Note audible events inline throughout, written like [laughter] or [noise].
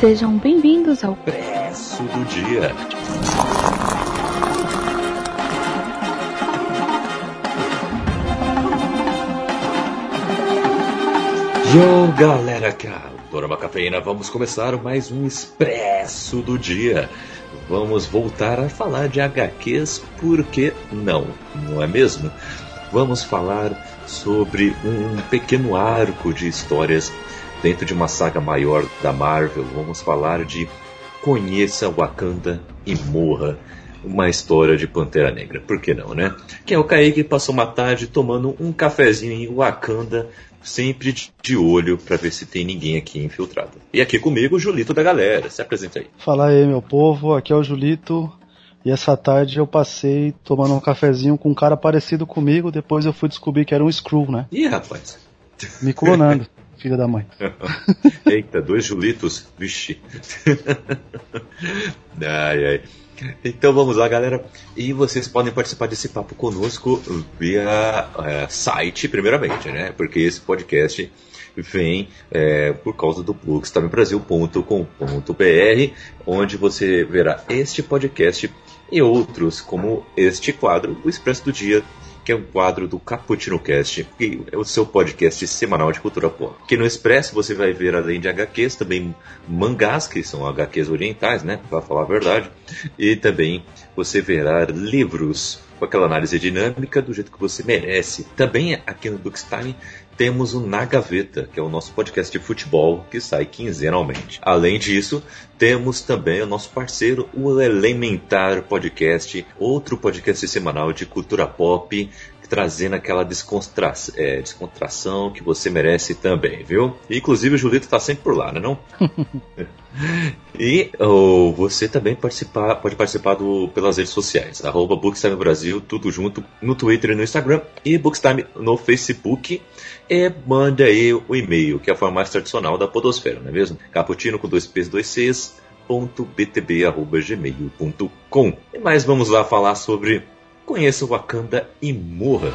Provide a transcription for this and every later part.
Sejam bem-vindos ao Preço do Dia. Yo, galera que adora cafeína, vamos começar mais um Expresso do Dia. Vamos voltar a falar de HQs, por que não? Não é mesmo? Vamos falar sobre um pequeno arco de histórias dentro de uma saga maior da Marvel. Vamos falar de Conheça Wakanda e Morra. Uma história de Pantera Negra, por que não, né? Quem é o Kaique passou uma tarde tomando um cafezinho em Wakanda, sempre de olho para ver se tem ninguém aqui infiltrado. E aqui comigo o Julito da galera, se apresenta aí. Fala aí, meu povo, aqui é o Julito. E essa tarde eu passei tomando um cafezinho com um cara parecido comigo, depois eu fui descobrir que era um Screw, né? Ih, rapaz. Me clonando, [laughs] filha da mãe. [laughs] Eita, dois Julitos, vixe. [laughs] ai, ai. Então vamos lá, galera. E vocês podem participar desse papo conosco via é, site, primeiramente, né? Porque esse podcast vem é, por causa do bookstamebrasil.com.br, onde você verá este podcast e outros, como este quadro, o Expresso do Dia, que é um quadro do Cappuccino Cast, que é o seu podcast semanal de cultura pop. Que no Expresso você vai ver, além de HQs, também mangás, que são HQs orientais, né? Para falar a verdade. E também você verá livros com aquela análise dinâmica do jeito que você merece. Também aqui no Bookstime temos o Na Gaveta, que é o nosso podcast de futebol que sai quinzenalmente. Além disso, temos também o nosso parceiro, o Elementar Podcast, outro podcast semanal de cultura pop, trazendo aquela descontra... é, descontração que você merece também, viu? E, inclusive o Julito tá sempre por lá, né não? [laughs] e oh, você também participar, pode participar do, pelas redes sociais, arroba Bookstime Brasil, tudo junto no Twitter e no Instagram, e Bookstime no Facebook, e manda aí o e-mail, que é a forma mais tradicional da podosfera, não é mesmo? Caputino com dois P's, dois C's, btb.gmail.com. E mais vamos lá falar sobre Conheça o Wakanda e morra.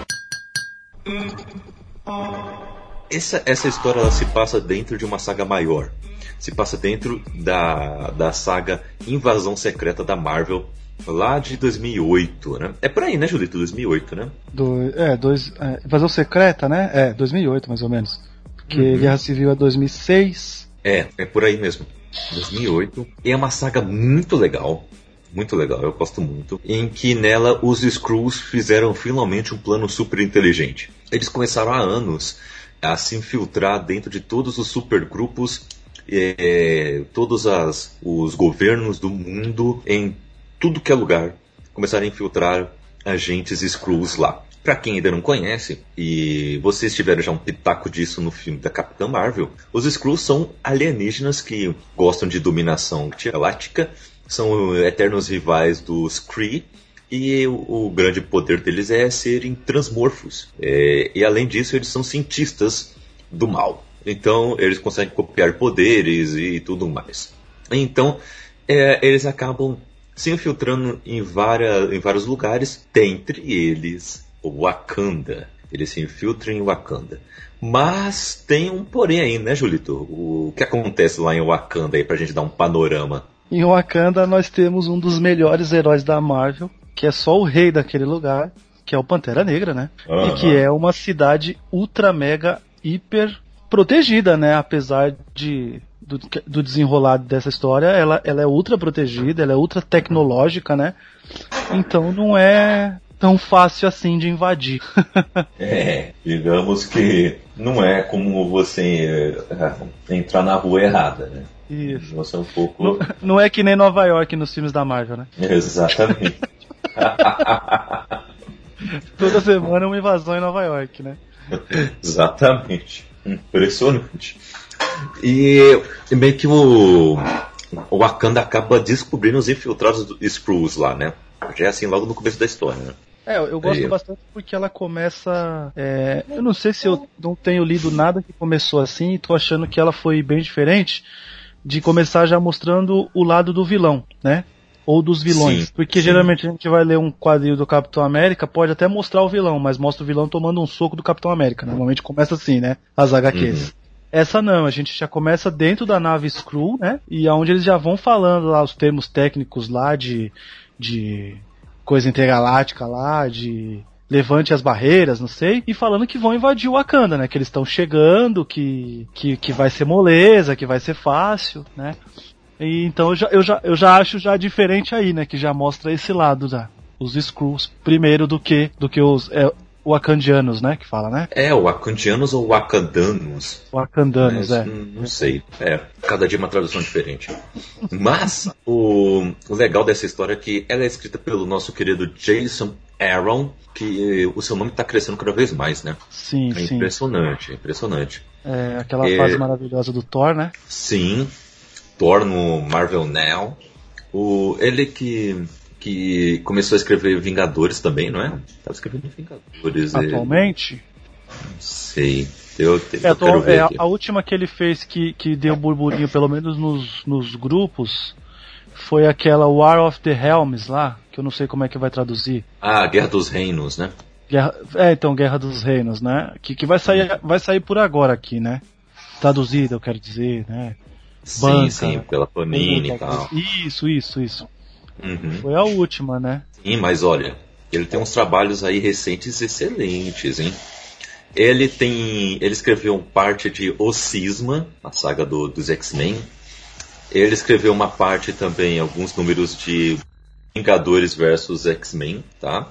Essa, essa história ela se passa dentro de uma saga maior. Se passa dentro da, da saga Invasão Secreta da Marvel, lá de 2008, né? É por aí, né, Julito? 2008, né? Do, é, dois, é, Invasão Secreta, né? É, 2008 mais ou menos. Porque uhum. Guerra Civil é 2006. É, é por aí mesmo. 2008. E é uma saga muito legal muito legal, eu gosto muito, em que nela os Skrulls fizeram finalmente um plano super inteligente. Eles começaram há anos a se infiltrar dentro de todos os supergrupos, é, todos as, os governos do mundo, em tudo que é lugar, começaram a infiltrar agentes Skrulls lá. Para quem ainda não conhece, e vocês tiveram já um pitaco disso no filme da Capitã Marvel, os Skrulls são alienígenas que gostam de dominação galáctica são eternos rivais dos Kree. E o, grande poder deles é serem transmorfos. É, e além disso, eles são cientistas do mal. Então, eles conseguem copiar poderes e tudo mais. Então, é, eles acabam se infiltrando em, várias, em vários lugares, dentre eles Wakanda. Eles se infiltram em Wakanda. Mas tem um porém aí, né, Julito? O que acontece lá em Wakanda aí pra gente dar um panorama em Wakanda nós temos um dos melhores heróis da Marvel, que é só o rei daquele lugar, que é o Pantera Negra, né? Uhum. E que é uma cidade ultra mega hiper protegida, né? Apesar de do, do desenrolar dessa história, ela, ela é ultra protegida, ela é ultra tecnológica, né? Então não é tão fácil assim de invadir. [laughs] é, digamos que não é como você é, entrar na rua errada, né? Isso. Você é um pouco. Não, não, é que nem Nova York nos filmes da Marvel, né? Exatamente. [laughs] Toda semana uma invasão em Nova York, né? Exatamente. Impressionante. E meio que o, o Wakanda acaba descobrindo os infiltrados do Skrulls lá, né? Já é assim logo no começo da história, né? É, eu gosto é bastante porque ela começa. É, eu não sei se eu não tenho lido nada que começou assim e tô achando que ela foi bem diferente de começar já mostrando o lado do vilão, né? Ou dos vilões. Sim, Porque sim. geralmente a gente vai ler um quadrinho do Capitão América, pode até mostrar o vilão, mas mostra o vilão tomando um soco do Capitão América. Normalmente começa assim, né? As HQs. Essa não, a gente já começa dentro da nave Screw, né? E aonde eles já vão falando lá os termos técnicos lá de, de coisa intergaláctica lá, de levante as barreiras, não sei, e falando que vão invadir o Wakanda, né? Que eles estão chegando, que, que, que vai ser moleza, que vai ser fácil, né? E, então eu já, eu, já, eu já acho já diferente aí, né? Que já mostra esse lado já. Os Skrulls primeiro do que do que os é, Wakandianos, né? Que fala, né? É, Wakandianos ou Wakandanos. Wakandanos, Mas, é. Não sei. É, cada dia uma tradução diferente. Mas o, o legal dessa história é que ela é escrita pelo nosso querido Jason Aaron, que o seu nome está crescendo cada vez mais, né? Sim, é sim. impressionante, é impressionante. É aquela É. fase maravilhosa do Thor, né? Sim, Thor no Marvel Now. O, ele que, que começou a escrever Vingadores também, não é? Tava escrevendo Vingadores. ele- Atualmente. Não sei. Eu, eu É, quero atual- ver é, a, última que ele fez que, que deu burburinho, pelo menos nos, nos grupos, foi aquela War of the Helms lá, que eu não sei como é que vai traduzir. Ah, Guerra dos Reinos, né? Guerra, é, então, Guerra dos Reinos, né? Que, que vai, sair, vai sair por agora aqui, né? Traduzida, eu quero dizer, né? Sim, Banca. sim, pela Panini e tal. Isso, isso, isso. Uhum. Foi a última, né? Sim, mas olha, ele tem uns trabalhos aí recentes excelentes, hein? Ele tem. Ele escreveu parte de O Cisma, a saga do- dos X-Men. Ele escreveu uma parte também, alguns números de Vingadores versus X-Men, tá?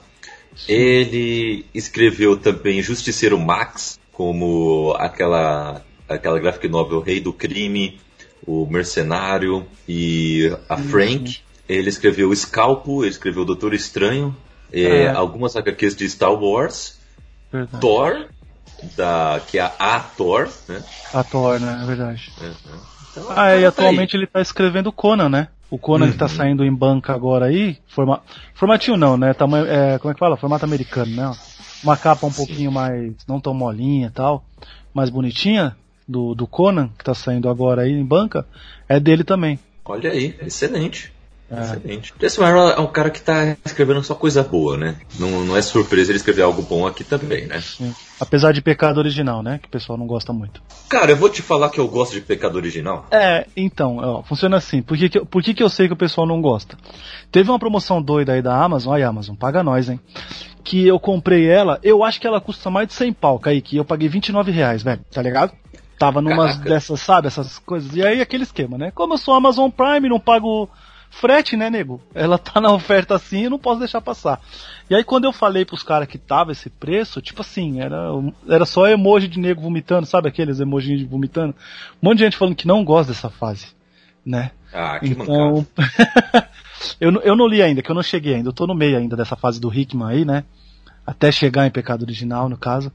Ele escreveu também Justiceiro Max, como aquela, aquela graphic novel Rei do Crime, o Mercenário e a Frank. Ele escreveu Scalpo, ele escreveu Doutor Estranho, é, É. algumas HQs de Star Wars, Verdade. Thor, da, que é a, Thor, né? A Thor, né? É verdade. Então, Ah, e tá atualmente ele tá escrevendo Conan, né? O Conan que tá Uhum. saindo em banca agora aí, forma... formatinho não, né? Tamanho, é, como é que fala? Formato americano, né? Uma capa um pouquinho mais, não tão molinha e tal, mais bonitinha, do, do Conan, que tá saindo agora aí em banca, é dele também. Olha aí, excelente. É. Excelente. Jason Aaron é um cara que tá escrevendo só coisa boa, né? Não, não é surpresa ele escrever algo bom aqui também, né? Sim. Apesar de pecado original, né? Que o pessoal não gosta muito. Cara, eu vou te falar que eu gosto de Pecado Original. É, então, ó, funciona assim. Por que, que, eu- por que, que eu sei que o pessoal não gosta? Teve uma promoção doida aí da Amazon, ai Amazon, paga nós, hein? Que eu comprei ela, eu acho que ela custa mais de 100 pau, Kaique, eu paguei 29 reais, velho, tá ligado? Tava numas Caraca. dessas, sabe, essas coisas. E aí aquele esquema, né? Como eu sou Amazon Prime, não pago frete, né, nego? Ela tá na oferta assim, eu não posso deixar passar. E aí quando eu falei pros caras que tava esse preço, tipo assim, era, era só emoji de nego vomitando, sabe aqueles emojis de vomitando? Um monte de gente falando que não gosta dessa fase, né? Ah, que. Então, [laughs] eu, não- eu não li ainda, que eu não cheguei ainda. Eu tô no meio ainda dessa fase do Hickman aí, né? Até chegar em Pecado Original, no caso.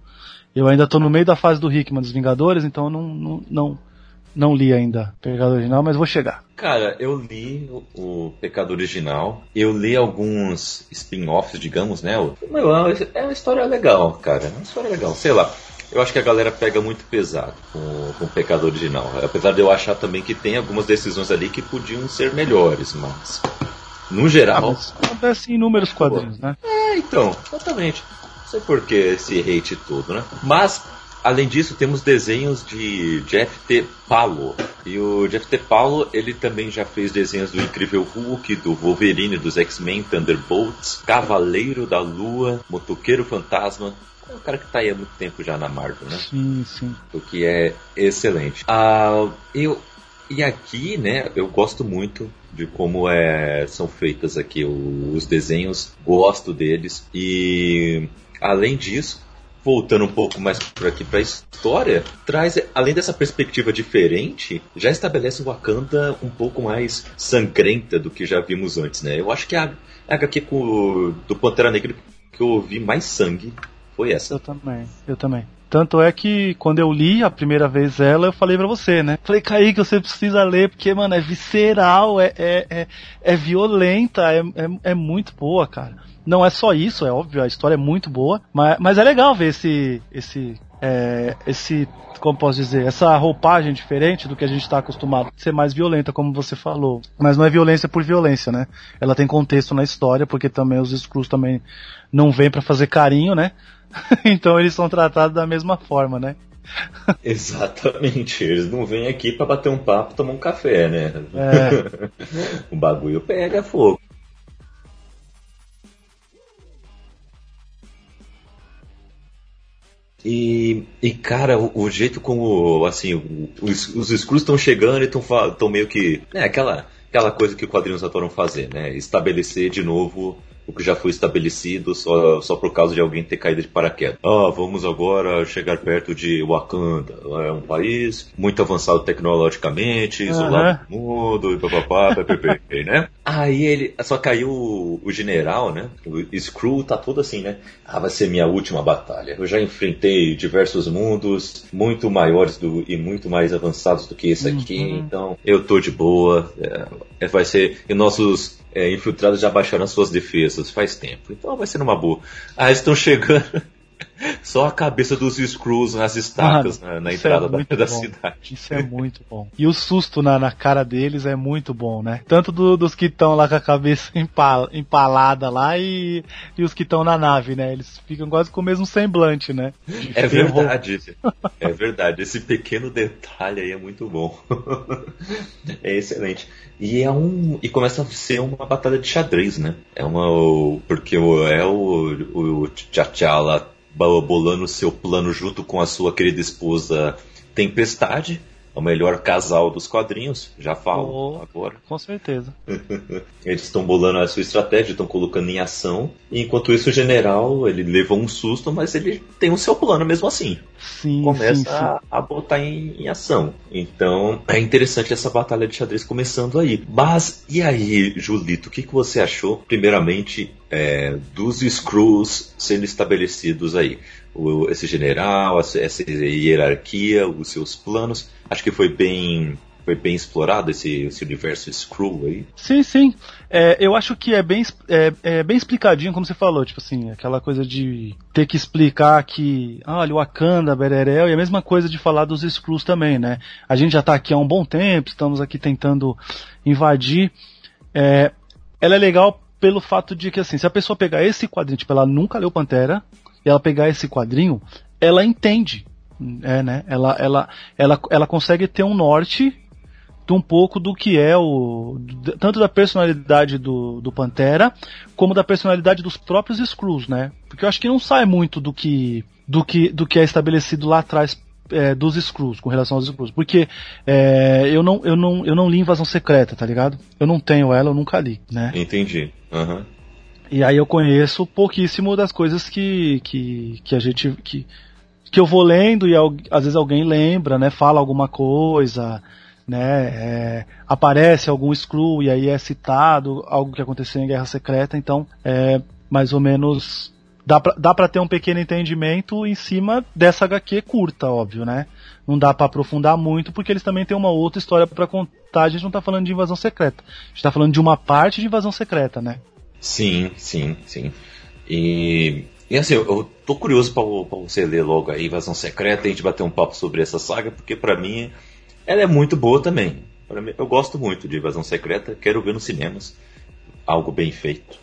Eu ainda tô no meio da fase do Hickman dos Vingadores, então eu não, não, não, não li ainda Pecado Original, mas vou chegar. Cara, eu li o, o Pecado Original, eu li alguns spin-offs, digamos, né? O- Meu, é uma- é uma história legal, cara. É uma história legal. Sei lá. Eu acho que a galera pega muito pesado com, com o Pecado Original. Apesar de eu achar também que tem algumas decisões ali que podiam ser melhores, mas. No Ah, geral. mas acontece em inúmeros quadrinhos, né? É, então, exatamente. Não sei por que esse hate todo, né? Mas, além disso, temos desenhos de Jeff T. Paulo. E o Jeff T. Paulo, ele também já fez desenhos do Incrível Hulk, do Wolverine, dos X-Men, Thunderbolts, Cavaleiro da Lua, Motoqueiro Fantasma. É um cara que tá aí há muito tempo já na Marvel, né? Sim, sim. o que é excelente. Ah, eu e aqui, né, eu gosto muito de como é, são feitas aqui os desenhos, gosto deles e além disso, voltando um pouco mais por aqui para a história, traz além dessa perspectiva diferente, já estabelece o Wakanda um pouco mais sangrenta do que já vimos antes, né? Eu acho que a, a HQ com, do Pantera Negra que eu ouvi mais sangue foi essa. Eu também, eu também. Tanto é que quando eu li a primeira vez ela, eu falei pra você, né? Falei, Kaique, você precisa ler, porque, mano, é visceral, é, é, é, é violenta, é, é, é muito boa, cara. Não é só isso, é óbvio, a história é muito boa, mas, mas é legal ver esse, esse, é, esse, como posso dizer, essa roupagem diferente do que a gente tá acostumado, ser mais violenta, como você falou. Mas não é violência por violência, né? Ela tem contexto na história, porque também os Skrulls também não vêm pra fazer carinho, né? [laughs] então eles são tratados da mesma forma, né? [laughs] Exatamente, eles não vêm aqui para bater um papo, tomar um café, né? É. [laughs] o bagulho pega fogo. E, e, cara, o, o, jeito como, assim, os, os estão chegando e estão meio que. É aquela, aquela coisa que os quadrinhos adoram fazer, né? Estabelecer de novo o que já foi estabelecido só, só por causa de alguém ter caído de paraquedas. Ah, vamos agora chegar perto de Wakanda. É um país muito avançado tecnologicamente, uhum. isolado do mundo, e papapá, [laughs] ppp, né? Aí ele, só caiu o, o, general, né? O Skrull tá todo assim, né? Ah, vai ser minha última batalha. Eu já enfrentei diversos mundos muito maiores do, e muito mais avançados do que esse aqui, uhum. então eu tô de boa. É, vai ser. E nossos é, infiltrados já baixaram suas defesas faz tempo. Então vai ser numa boa. Ah, estão chegando. Só a cabeça dos Skrulls nas estacas Mano, na, na entrada é da, da, cidade. Isso é muito bom. E o susto na, na cara deles é muito bom, né? Tanto do, dos que estão lá com a cabeça [laughs] empal, empalada lá e, e os que estão na nave, né? Eles ficam quase com o mesmo semblante, né? é verdade. [laughs] é verdade. Esse pequeno detalhe aí é muito bom. [laughs] é excelente. E é um. E começa a ser uma batalha de xadrez, né? É uma. Porque é o, o T'Challa bolando seu plano junto com a sua querida esposa Tempestade o melhor casal dos quadrinhos, já falo oh, agora. Com certeza. [laughs] Eles estão bolando a sua estratégia, estão colocando em ação. E enquanto isso, o general, ele levou um susto, mas ele tem o seu plano mesmo assim. Sim, Começa sim, sim. A, a, botar em, em, ação. Então, é interessante essa batalha de xadrez começando aí. Mas, e aí, Julito, o que, que você achou, primeiramente, é, dos Screws sendo estabelecidos aí? Esse general, essa, hierarquia, os seus planos. Acho que foi bem foi bem explorado esse, esse universo Screw aí. Sim, sim. É, eu acho que é bem, é, é, bem explicadinho, como você falou, tipo assim, aquela coisa de ter que explicar que, ah, olha, o Wakanda, Bererel, e a mesma coisa de falar dos Screws também, né? A gente já tá aqui há um bom tempo, estamos aqui tentando invadir. É, ela é legal pelo fato de que, assim, se a pessoa pegar esse quadrinho, tipo, ela nunca leu Pantera, e ela pegar esse quadrinho, ela entende, é, né? Ela, ela, ela, ela consegue ter um norte de um pouco do que é o tanto da personalidade do, do Pantera como da personalidade dos próprios Skrulls, né? Porque eu acho que não sai muito do que do que do que é estabelecido lá atrás é, dos Skrulls, com relação aos Skrulls. Porque é, eu, não, eu, não, eu não li Invasão Secreta, tá ligado? Eu não tenho ela, eu nunca li, né? Entendi. Uhum. E aí eu conheço pouquíssimo das coisas que, que, que a gente. Que, que eu vou lendo e às vezes alguém lembra, né? Fala alguma coisa, né? É, aparece algum screw e aí é citado algo que aconteceu em Guerra Secreta, então é mais ou menos dá pra, dá pra ter um pequeno entendimento em cima dessa HQ curta, óbvio, né? Não dá para aprofundar muito porque eles também têm uma outra história para contar. A gente não tá falando de invasão secreta. A gente tá falando de uma parte de invasão secreta, né? Sim, sim, sim. E, e assim, eu, eu tô curioso para você ler logo a Invasão Secreta e a gente bater um papo sobre essa saga, porque para mim ela é muito boa também. Mim, eu gosto muito de Invasão Secreta, quero ver nos cinemas algo bem feito.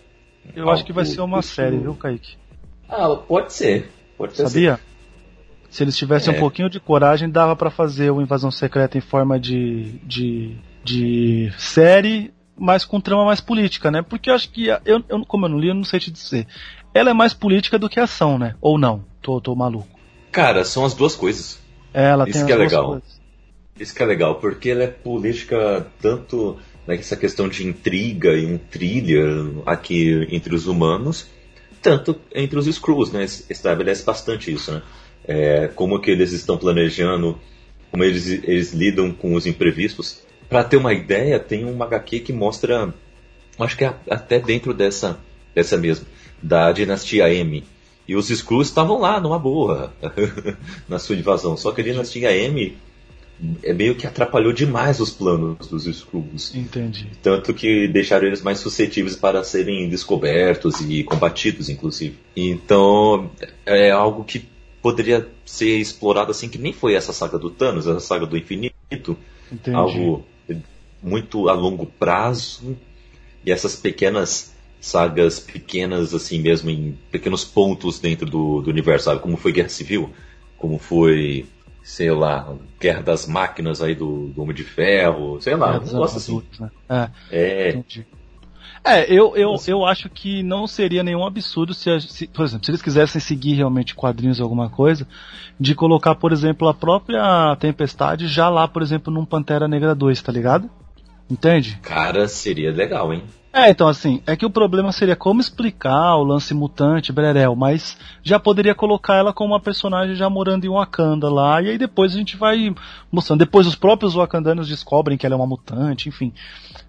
Eu algo acho que vai ser uma série, viu, Kaique? Ah, pode ser. Pode ser. Sabia? Se eles tivessem é. um pouquinho de coragem, dava para fazer o Invasão Secreta em forma de, de, de série mas com trama mais política, né? Porque eu acho que, eu, eu, como eu não li, eu não sei te dizer. Ela é mais política do que ação, né? Ou não? Tô, tô maluco. Cara, são as duas coisas. É, ela Isso tem que é legal. Coisas. Isso que é legal, porque ela é política tanto nessa questão de intriga e um thriller aqui entre os humanos, tanto entre os Skrulls, né? Estabelece bastante isso, né? É, como que eles estão planejando, como eles, eles lidam com os imprevistos para ter uma ideia, tem uma HQ que mostra, acho que é até dentro dessa, dessa mesmo, da dinastia M. E os Skrulls estavam lá, numa boa, [laughs] na sua invasão. Só que a dinastia M é meio que atrapalhou demais os planos dos Skrulls. Entendi. Tanto que deixaram eles mais suscetíveis para serem descobertos e combatidos, inclusive. Então, é algo que poderia ser explorado assim, que nem foi essa saga do Thanos, essa saga do infinito. Entendi. Algo muito a longo prazo e essas pequenas sagas pequenas assim mesmo em pequenos pontos dentro do, do universo, sabe? Como foi Guerra Civil, como foi sei lá, Guerra das Máquinas aí do, do Homem de Ferro, sei lá, um negócio assim. Né? É. é. É, eu, eu, eu acho que não seria nenhum absurdo se, se, por exemplo, se eles quisessem seguir realmente quadrinhos ou alguma coisa, de colocar, por exemplo, a própria Tempestade já lá, por exemplo, num Pantera Negra 2, tá ligado? Entende? Cara, seria legal, hein? É, então assim, é que o problema seria como explicar o lance mutante, Brerel, mas já poderia colocar ela como uma personagem já morando em Wakanda lá, e aí depois a gente vai mostrando. Depois os próprios Wakandanos descobrem que ela é uma mutante, enfim.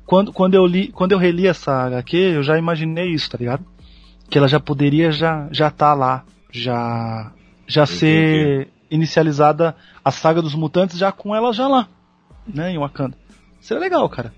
Quando, quando, eu, li, quando eu reli essa HQ, eu já imaginei isso, tá ligado? Que ela já poderia já já tá lá, já já ser inicializada a saga dos mutantes já com ela já lá, né, em Wakanda. Seria legal, cara.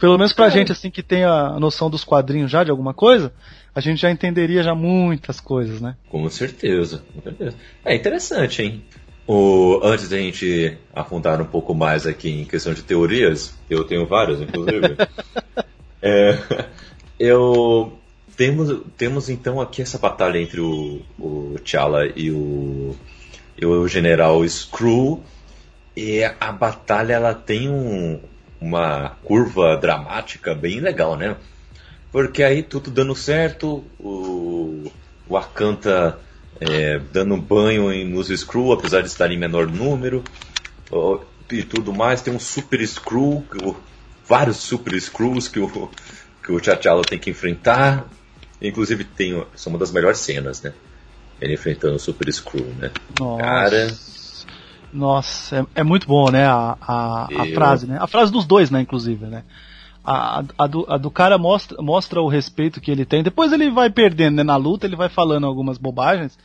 Pelo menos pra é. gente, assim, que tem a noção dos quadrinhos já de alguma coisa, a gente já entenderia já muitas coisas, né? Com certeza, com certeza. É interessante, hein? O, antes da gente afundar um pouco mais aqui em questão de teorias, eu tenho várias, inclusive. [laughs] é, [laughs] eu temos, temos então aqui essa batalha entre o, o T'Challa e o, e o General Screw. E a batalha ela tem um, uma curva dramática bem legal, né? Porque aí tudo dando certo, o, o Akanta é, dando banho em, nos Screw, apesar de estar em menor número, e tudo mais. Tem um Super Screw, vários Super Screws que o, que o T'Challa tem que enfrentar. Inclusive tem são uma das melhores cenas, né? Ele enfrentando o Super Screw, né? Nossa. Cara, nossa, é, é muito bom, né? A, a, a frase, né? A frase dos dois, né? Inclusive, né? A, a, do, a do cara mostra, mostra o respeito que ele tem. Depois ele vai perdendo, né? Na luta ele vai falando algumas bobagens,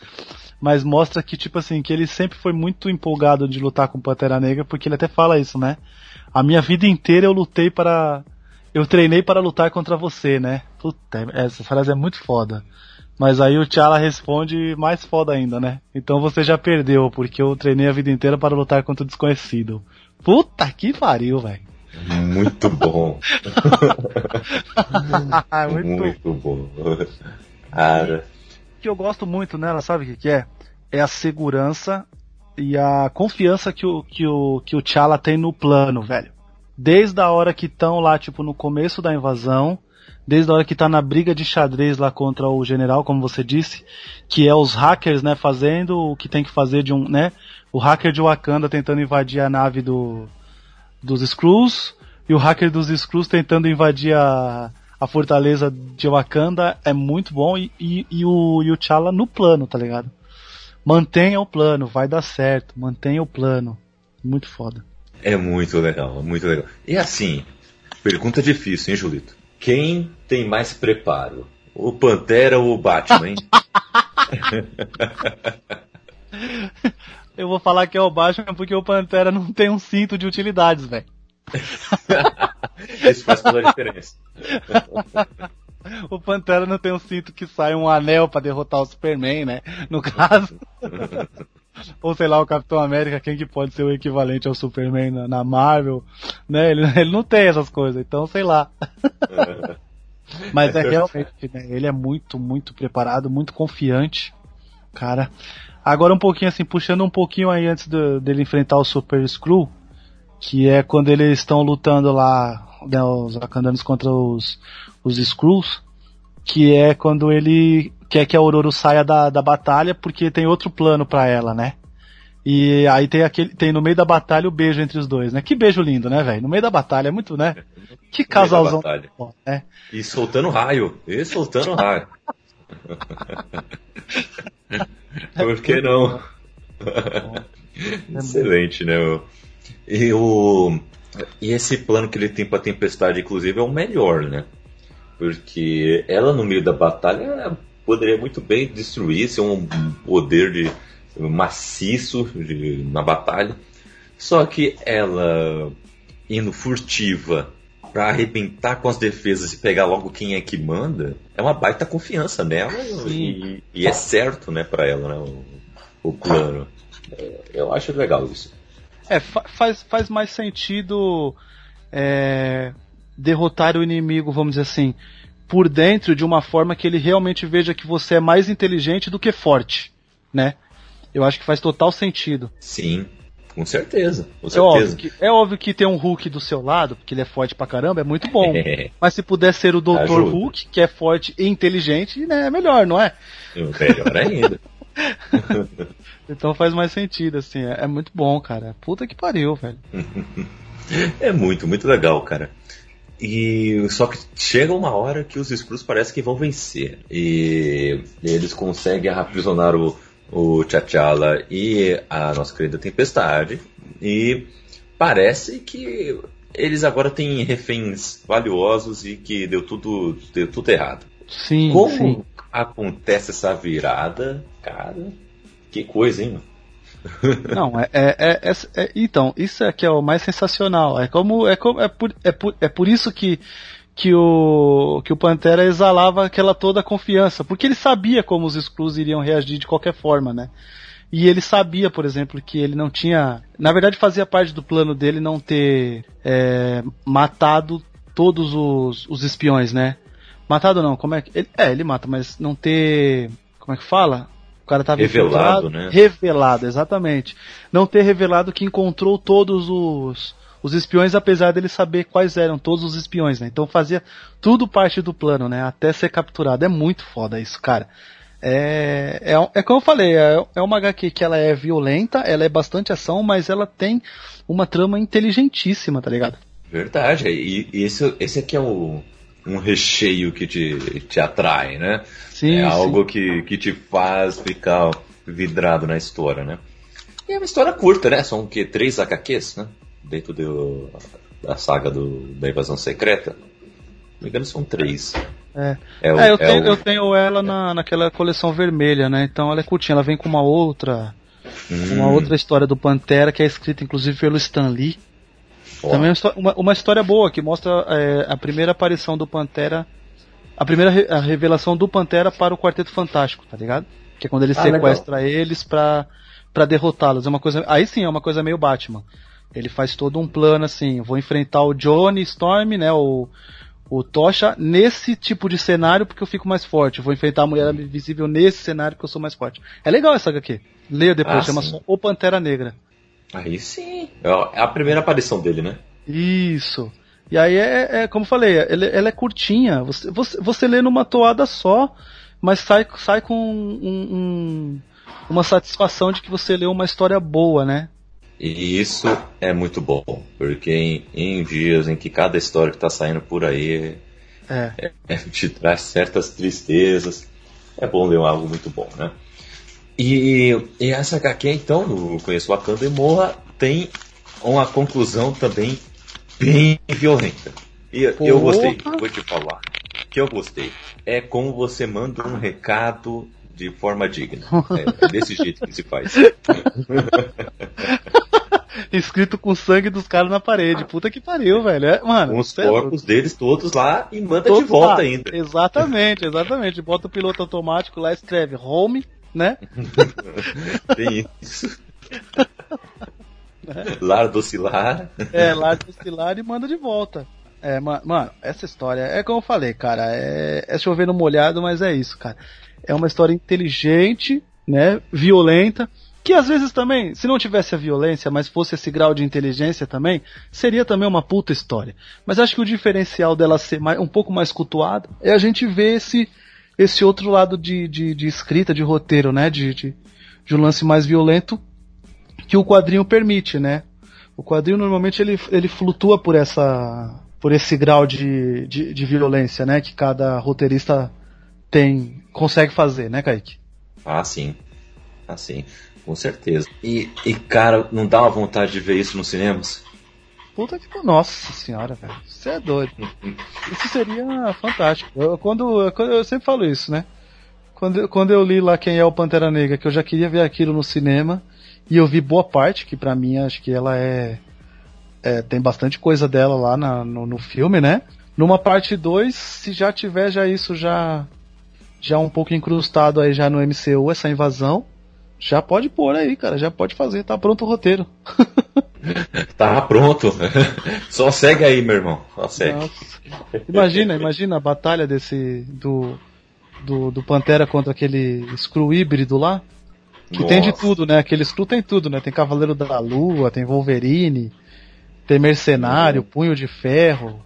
mas mostra que, tipo assim, que ele sempre foi muito empolgado de lutar com Pantera Negra, porque ele até fala isso, né? A minha vida inteira eu lutei para. Eu treinei para lutar contra você, né? Puta, essa frase é muito foda. Mas aí o T'Challa responde mais foda ainda, né? Então você já perdeu, porque eu treinei a vida inteira para lutar contra o desconhecido. Puta que pariu, velho. Muito bom. [laughs] muito, muito bom. Cara. O que eu gosto muito nela, sabe o que, que é? É a segurança e a confiança que o, que o, que o T'Challa tem no plano, velho. Desde a hora que estão lá, tipo, no começo da invasão, desde a hora que tá na briga de xadrez lá contra o general, como você disse, que é os hackers, né, fazendo o que tem que fazer de um, né, o hacker de Wakanda tentando invadir a nave do dos Skrulls e o hacker dos Skrulls tentando invadir a, a fortaleza de Wakanda é muito bom e, e, e o, e o T'Challa no plano, tá ligado? Mantenha o plano, vai dar certo, mantenha o plano. Muito foda. É muito legal, muito legal. E assim, pergunta difícil, hein, Julito? Quem tem mais preparo? O Pantera ou o Batman, hein? [laughs] Eu vou falar que é o Batman porque o Pantera não tem um cinto de utilidades, velho. [laughs] Isso faz toda a diferença. [laughs] o Pantera não tem um cinto que sai um anel para derrotar o Superman, né? No caso. Ou sei lá, o Capitão América, quem que pode ser o equivalente ao Superman na, na Marvel, né? Ele, [laughs] ele não tem essas coisas, então sei lá. Mas é realmente, né? Ele é muito, muito preparado, muito confiante, cara. Agora um pouquinho assim, puxando um pouquinho aí antes do, dele enfrentar o Super Screw, que é quando eles estão lutando lá, né, os Wakandanos contra os, os Skrulls, que é quando ele quer que a Aurora saia da, da batalha porque tem outro plano para ela, né? E aí tem aquele, tem no meio da batalha o beijo entre os dois, né? Que beijo lindo, né, velho? No meio da batalha, é muito, né? [laughs] Que casalzão. Bom, né? E soltando raio, e soltando raio. [laughs] Por que não? Excelente, né? E, o, e esse plano que ele tem pra tempestade, inclusive, é o melhor, né? Porque ela no meio da batalha poderia muito bem destruir, ser um poder de maciço de, na batalha. Só que ela indo furtiva para arrebentar com as defesas e pegar logo quem é que manda, é uma baita confiança nela e, e, é certo, né, para ela, né, o, o plano. É, eu acho legal isso. É, faz, faz mais sentido é, derrotar o inimigo, vamos dizer assim, por dentro de uma forma que ele realmente veja que você é mais inteligente do que forte, né? Eu acho que faz total sentido. Sim, Com certeza, com É certeza. óbvio, que, é óbvio que ter um Hulk do seu lado, porque ele é forte pra caramba, é muito bom. [laughs] Mas se puder ser o Dr. Ajuda. Hulk, que é forte e inteligente, né, é melhor, não é? Melhor ainda. [laughs] [laughs] Então faz mais sentido, assim. É, é muito bom, cara. Puta que pariu, velho. É muito, muito legal, cara. E só que chega uma hora que os Skrulls parece que vão vencer. E eles conseguem aprisionar o, o T'Challa e a nossa querida Tempestade. E parece que eles agora têm reféns valiosos e que deu tudo, deu tudo errado. Sim, Como sim. acontece essa virada, cara? Que coisa, hein? mano? Não, é, é, é- é- é- Então, isso é que é o mais sensacional. É como. É, como, é, por, é, por, é por isso que. Que o, que o Pantera exalava aquela toda confiança, porque ele sabia como os Skrulls iriam reagir de qualquer forma, né? E ele sabia, por exemplo, que ele não tinha. Na verdade, fazia parte do plano dele não ter é, matado todos os, os espiões, né? Matado não, como é que. Ele, é, ele mata, mas não ter. Como é que fala? O cara tava Revelado, né? Revelado, exatamente. Não ter revelado que encontrou todos os, os espiões, apesar dele saber quais eram todos os espiões, né? Então fazia tudo parte do plano, né? Até ser capturado. É muito foda isso, cara. É, é, é como eu falei, é, é uma HQ que ela é violenta, ela é bastante ação, mas ela tem uma trama inteligentíssima, tá ligado? Verdade, e, e esse, esse aqui é o, um recheio que te, te atrai, né? Sim, é sim. algo que, que te faz ficar vidrado na história, né? E é uma história curta, né? São o quê? Três HQs, né? Dentro do, da saga do, da invasão secreta. Se não me engano, são três. É. É, o- É, eu, é tenho, o- eu tenho ela na, naquela coleção vermelha, né? Então ela é curtinha, ela vem com uma outra. Hum, Uma outra história do Pantera que é escrita inclusive pelo Stan Lee. Ó, Também é uma uma, história boa que mostra é, a primeira aparição do Pantera, a primeira re- a revelação do Pantera para o Quarteto Fantástico, tá ligado? Que é quando ele Ah, sequestra eles pra, pra derrotá-los. É uma coisa, aí sim é uma coisa meio Batman. Ele faz todo um plano assim, vou enfrentar o Johnny Storm, né, o o Tocha nesse tipo de cenário porque eu fico mais forte. Vou enfrentar a Mulher Invisível nesse cenário porque eu sou mais forte. É legal essa HQ. Leia depois, Ah, chama sim. só O Pantera Negra. Aí sim. É a primeira aparição dele, né? Isso. E aí é, é como eu falei, ela, ela é curtinha. Você, você, você lê numa toada só, mas sai, sai com um- um- uma satisfação de que você leu uma história boa, né? E isso é muito bom, porque em, em dias em que cada história que está saindo por aí É. é, te traz certas tristezas, é bom ler algo muito bom, né? E, e essa HQ, então, no Conheço Wakanda e Morra, tem uma conclusão também bem violenta. E eu Porra! gostei, vou te falar. Que eu gostei. É como você manda um recado de forma digna. É, é desse [laughs] jeito que se faz. [laughs] Escrito com o sangue dos caras na parede. Puta que pariu, velho. É, mano, com os é corpos deles todos lá e manda de Todos volta lá. ainda. Exatamente, exatamente. Bota o piloto automático lá, escreve home, né? [laughs] Tem isso. Lar docilar. É, larga o estilar e manda de volta. É, ma- mano, essa história é como eu falei, cara, é, é chover no molhado, mas é isso, cara. É uma história inteligente, né, violenta, que às vezes também, se não tivesse a violência, mas fosse esse grau de inteligência também, seria também uma puta história. Mas acho que o diferencial dela ser mais, um pouco mais cultuada é a gente ver esse, esse outro lado de, de, de escrita, de roteiro, né, de, de, de um lance mais violento que o quadrinho permite, né? O quadrinho normalmente ele, ele flutua por essa por esse grau de, de, de violência, né? Que cada roteirista tem consegue fazer, né, Kaique? Ah, sim. Ah, sim. Com certeza. E, e, cara, não dá uma vontade de ver isso nos cinemas? Puta que nossa senhora, velho. Você é doido. Isso seria fantástico. Eu, quando, eu sempre falo isso, né? Quando, quando eu li lá quem é o Pantera Negra, que eu já queria ver aquilo no cinema, e eu vi boa parte, que pra mim acho que ela é, é, tem bastante coisa dela lá na- no, no filme, né? Numa parte 2, se já tiver já isso já já um pouco incrustado aí já no MCU essa invasão, já pode pôr aí, cara, já pode fazer, tá pronto o roteiro. [laughs] Tá pronto. [laughs] Só segue aí, meu irmão. Só segue. Nossa. Imagina, imagina a batalha desse do, do, do Pantera contra aquele Screw híbrido lá. Que Nossa. tem de tudo, né? Aquele Screw tem tudo, né? Tem Cavaleiro da Lua, tem Wolverine, tem Mercenário, uhum. Punho de Ferro.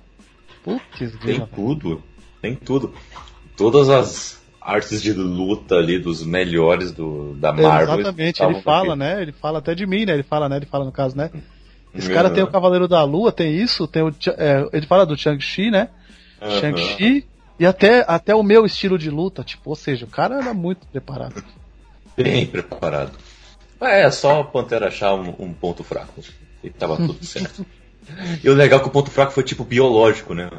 Putz, Tem tudo, tem tudo. Todas as artes de luta ali dos melhores do, da Marvel. Exatamente, ele fala, né? Ele fala até de mim, né? Ele fala, né? Ele fala no caso, né? [laughs] Esse uhum. cara tem o Cavaleiro da Lua, tem isso, tem o. É, ele fala do Shang-Chi, né? Uhum. Shang-Chi e até, até o meu estilo de luta, tipo, ou seja, o cara era muito preparado. Bem preparado. É, só o Pantera achar um, um ponto fraco. E tava tudo [laughs] certo. E o legal é que o ponto fraco foi tipo biológico, né?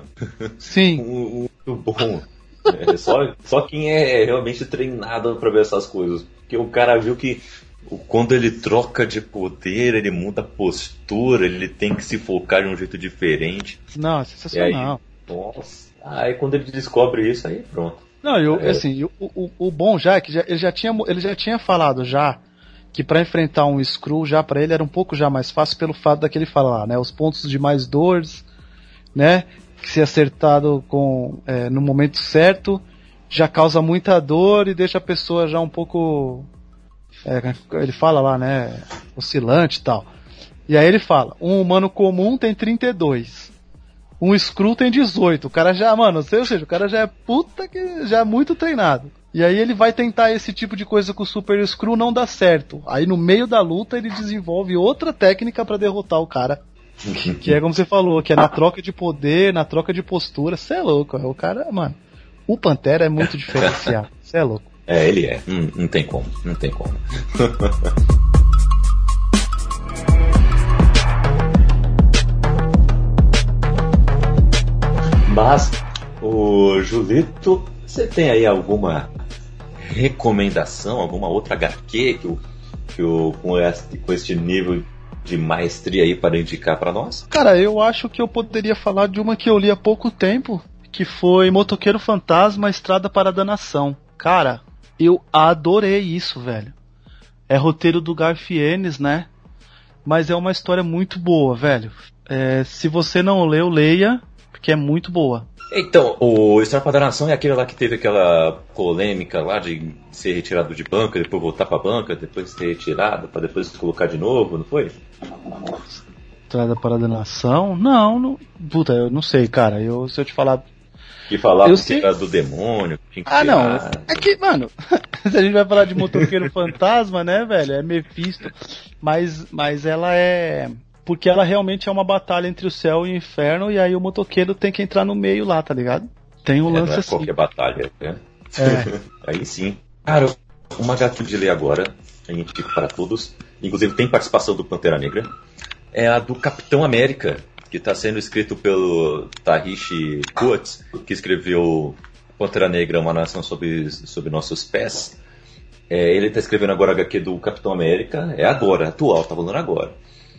Sim. [laughs] Muito bom. É, só, só quem é realmente treinado para ver essas coisas. Porque o cara viu que quando ele troca de poder, ele muda a postura, ele tem que se focar de um jeito diferente. Não, é sensacional. Aí, nossa. Aí quando ele descobre isso, aí pronto. Não, eu, é. assim, o, o, o, bom já é que já, ele, já tinha, ele já tinha falado já que para enfrentar um Screw já para ele era um pouco já mais fácil pelo fato daquele falar, né? Os pontos de mais dores, né? Que se acertado com é, no momento certo já causa muita dor e deixa a pessoa já um pouco é, ele fala lá, né? Oscilante e tal. E aí ele fala: um humano comum tem 32. Um Screw tem 18. O cara já, mano, ou seja, o cara já é puta que já é muito treinado. E aí ele vai tentar esse tipo de coisa com o Super Screw, não dá certo. Aí no meio da luta ele desenvolve outra técnica para derrotar o cara. Que é como você falou, que é na troca de poder, na troca de postura. Você é louco, é o cara, mano. O Pantera é muito diferenciado. [laughs] Você é louco. É, ele é. Não, não tem como, não tem como. [laughs] Mas, o Julito, você tem aí alguma recomendação, alguma outra HQ que o, que o, com, este, com este nível de maestria aí para indicar para nós? Cara, eu acho que eu poderia falar de uma que eu li há pouco tempo, que foi Motoqueiro Fantasma Estrada para a Danação. Cara, eu adorei isso, velho. É roteiro do Garfienes, né? Mas é uma história muito boa, velho. É, se você não leu, leia, porque é muito boa. Então, o Estrapa da Nação é aquele lá que teve aquela polêmica lá de ser retirado de banca, depois voltar pra banca, depois ser retirado, para depois colocar de novo, não foi? Estrada para a Nação? Não, não. Puta, eu não sei, cara. Eu, se eu te falar. Que falava que era do demônio. Que ah, não. É que, mano, [laughs] se a gente vai falar de motoqueiro fantasma, né, velho? É Mephisto. Mas, mas ela é porque ela realmente é uma batalha entre o céu e o inferno, e aí o motoqueiro tem que entrar no meio lá, tá ligado? Tem um é, lance não é assim. qualquer batalha, né? É. [laughs] aí sim. Cara, uma HQ de ler agora, a gente fica para todos, inclusive tem participação do Pantera Negra, é a do Capitão América, que está sendo escrito pelo Tahishi Coates, que escreveu Pantera Negra, uma nação sob, sob nossos pés. É, ele está escrevendo agora a HQ do Capitão América, é agora, atual, tá falando agora.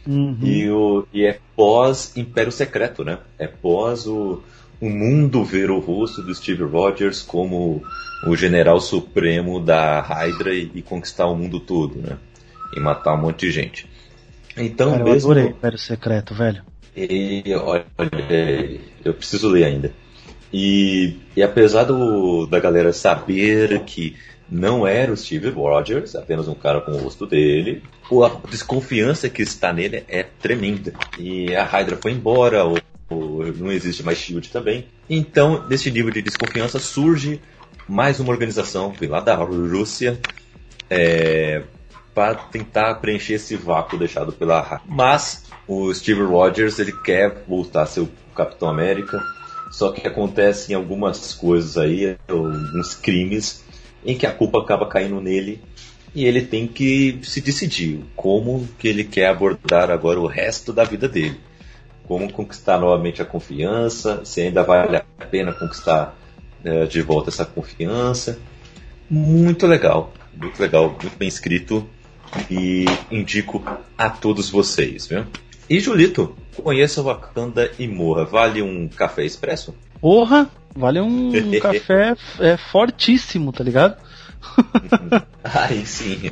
Uhum. E, o, e é pós Império Secreto, né? É pós o, o mundo ver o rosto do Steve Rogers como o general supremo da Hydra e, e conquistar o mundo todo, né? E matar um monte de gente. Então, Cara, mesmo... eu adorei Império Secreto, velho. E, olha, eu preciso ler ainda. E, e apesar do, da galera saber que não era o Steve Rogers, apenas um cara com o rosto dele. A desconfiança que está nele é tremenda. E a Hydra foi embora, ou, ou não existe mais Shield também. Então, desse nível de desconfiança surge mais uma organização, lá da Rússia, é, para tentar preencher esse vácuo deixado pela Hydra. Mas o Steve Rogers ele quer voltar a ser o Capitão América, só que acontecem algumas coisas aí, alguns crimes em que a culpa acaba caindo nele e ele tem que se decidir como que ele quer abordar agora o resto da vida dele. Como conquistar novamente a confiança, se ainda vale a pena conquistar uh, de volta essa confiança. Muito legal, muito legal, muito bem escrito e indico a todos vocês, viu? E Julito, conheça Wakanda e morra. Vale um café expresso? Porra, vale um [laughs] café é, fortíssimo, tá ligado? [laughs] Aí sim.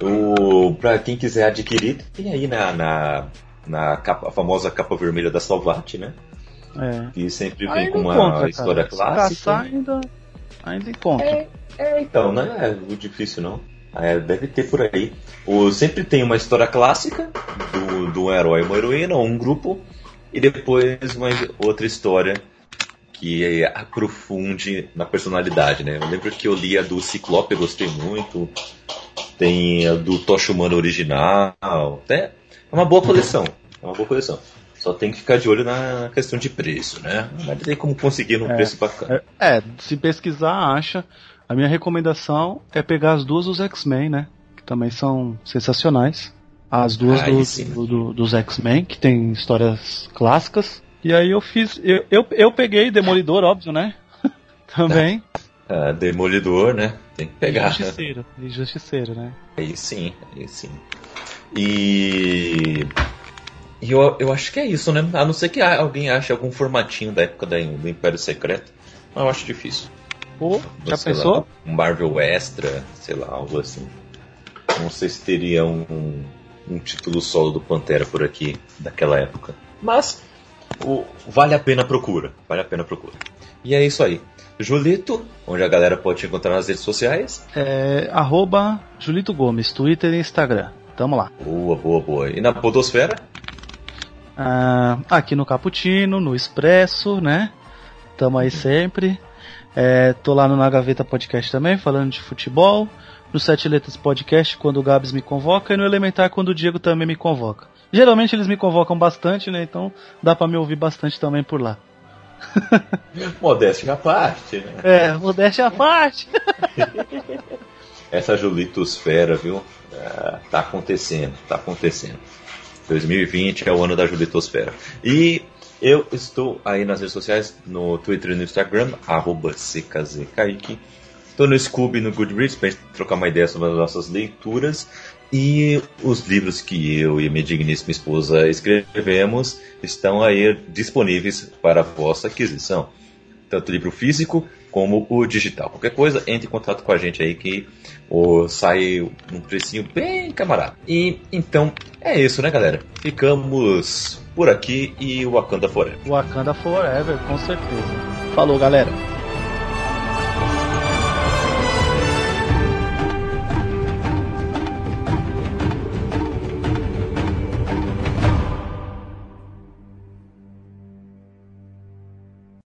[laughs] o, pra quem quiser adquirir, tem aí na, na, na capa, a famosa capa vermelha da Salvati, né? É. Que sempre vem com uma encontra, história cara. clássica. ainda, Ainda encontra. É, é então, não é difícil não. É, deve ter por aí. O, sempre tem uma história clássica do, do herói, uma heroína, ou um grupo, e depois uma outra história que aprofunde na personalidade, né? Eu lembro que eu li a do Ciclope, gostei muito. Tem a do Tocha Humano original. É, é uma boa coleção. É uma boa coleção. Só tem que ficar de olho na questão de preço, né? Mas tem como conseguir num é, preço bacana. É, é, se pesquisar, acha. A minha recomendação é pegar as duas dos X-Men, né? Que também são sensacionais. As duas ah, do, do, do, dos X-Men, que tem histórias clássicas. E aí eu fiz. Eu, eu, eu peguei Demolidor, óbvio, né? [laughs] também. Ah, Demolidor, né? Tem que pegar. Justiceiro, e Justiceiro, né? Aí sim, aí sim. E. E eu, eu acho que é isso, né? A não ser que alguém ache algum formatinho da época do Império Secreto. Mas eu acho difícil. Pô, já pensou? Lá, um Marvel Extra, sei lá, algo assim. Não sei se teria um, um título solo do Pantera por aqui daquela época. Mas o, vale a pena a procura. Vale a pena a procura. E é isso aí. Julito, onde a galera pode te encontrar nas redes sociais? É, arroba Julito Gomes, Twitter e Instagram. Tamo lá. Boa, boa, boa. E na Podosfera? Ah, aqui no Caputino, no Expresso, né? Tamo aí sempre. É, tô lá no Na Gaveta Podcast também, falando de futebol. No Sete Letras Podcast, quando o Gabs me convoca. E no Elementar, quando o Diego também me convoca. Geralmente eles me convocam bastante, né? Então dá para me ouvir bastante também por lá. [laughs] Modéstia à parte, né? É, modéstia à parte. [laughs] Essa Julitosfera, viu? É, tá acontecendo, tá acontecendo. 2020 é o ano da Julitosfera. E eu estou aí nas redes sociais, no Twitter e no Instagram, arroba CKZKaique. Estou no Scooby no Goodreads para trocar uma ideia sobre as nossas leituras. E os livros que eu e minha digníssima esposa escrevemos estão aí disponíveis para vossa aquisição. Tanto o livro físico como o digital. Qualquer coisa, entre em contato com a gente aí que o, sai um precinho bem camarada. E então é isso, né, galera? Ficamos por aqui e Wakanda Forever. Wakanda Forever, com certeza. Falou, galera.